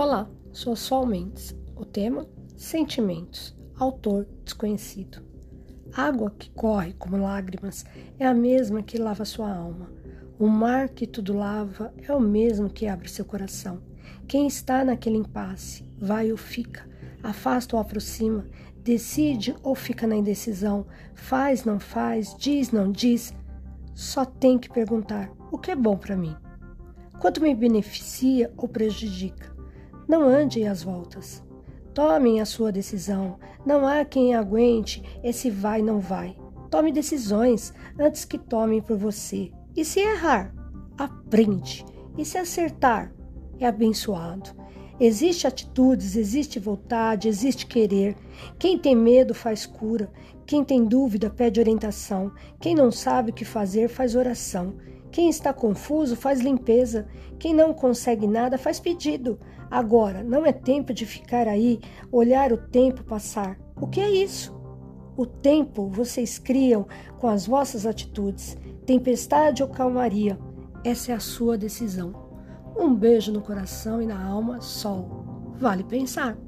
Olá, sou Sol Mendes. O tema: Sentimentos. Autor desconhecido. Água que corre como lágrimas é a mesma que lava sua alma. O mar que tudo lava é o mesmo que abre seu coração. Quem está naquele impasse, vai ou fica, afasta ou aproxima, decide ou fica na indecisão, faz, não faz, diz, não diz. Só tem que perguntar: o que é bom para mim? Quanto me beneficia ou prejudica? Não ande às voltas. Tomem a sua decisão. Não há quem aguente esse vai não vai. Tome decisões antes que tomem por você. E se errar, aprende. E se acertar, é abençoado. Existe atitudes, existe vontade, existe querer. Quem tem medo faz cura. Quem tem dúvida pede orientação. Quem não sabe o que fazer faz oração. Quem está confuso faz limpeza. Quem não consegue nada faz pedido. Agora, não é tempo de ficar aí, olhar o tempo passar. O que é isso? O tempo vocês criam com as vossas atitudes. Tempestade ou calmaria, essa é a sua decisão. Um beijo no coração e na alma, sol. Vale pensar.